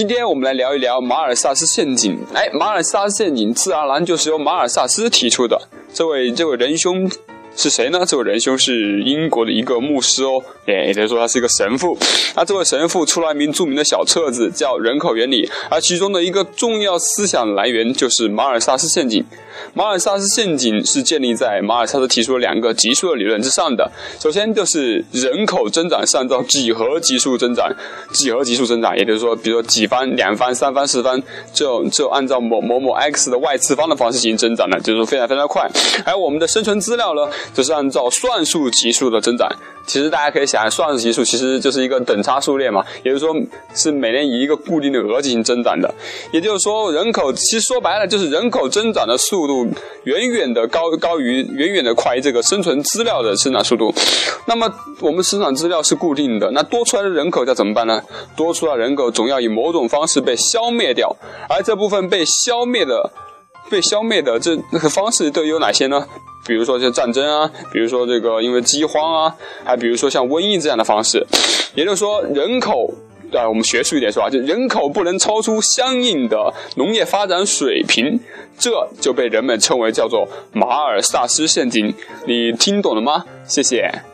今天我们来聊一聊马尔萨斯陷阱。哎，马尔萨斯陷阱自然而然就是由马尔萨斯提出的。这位这位仁兄。是谁呢？这位仁兄是英国的一个牧师哦，哎，也就是说他是一个神父。那这位神父出了一名著名的小册子，叫《人口原理》，而其中的一个重要思想来源就是马尔萨斯陷阱。马尔萨斯陷阱是建立在马尔萨斯提出了两个级数的理论之上的。首先就是人口增长是按照几何级数增长，几何级数增长，也就是说，比如说几番、两番、三番、四番，就就按照某某某 x 的 y 次方的方式进行增长的，就是非常非常快。而我们的生存资料呢？就是按照算术级数的增长，其实大家可以想，算术级数其实就是一个等差数列嘛，也就是说是每年以一个固定的额进行增长的。也就是说，人口其实说白了就是人口增长的速度远远的高高于远远的快于这个生存资料的生长速度。那么我们生产资料是固定的，那多出来的人口要怎么办呢？多出来人口总要以某种方式被消灭掉，而这部分被消灭的被消灭的这那个方式都有哪些呢？比如说像战争啊，比如说这个因为饥荒啊，还比如说像瘟疫这样的方式，也就是说人口，啊，我们学术一点说啊，就人口不能超出相应的农业发展水平，这就被人们称为叫做马尔萨斯陷阱。你听懂了吗？谢谢。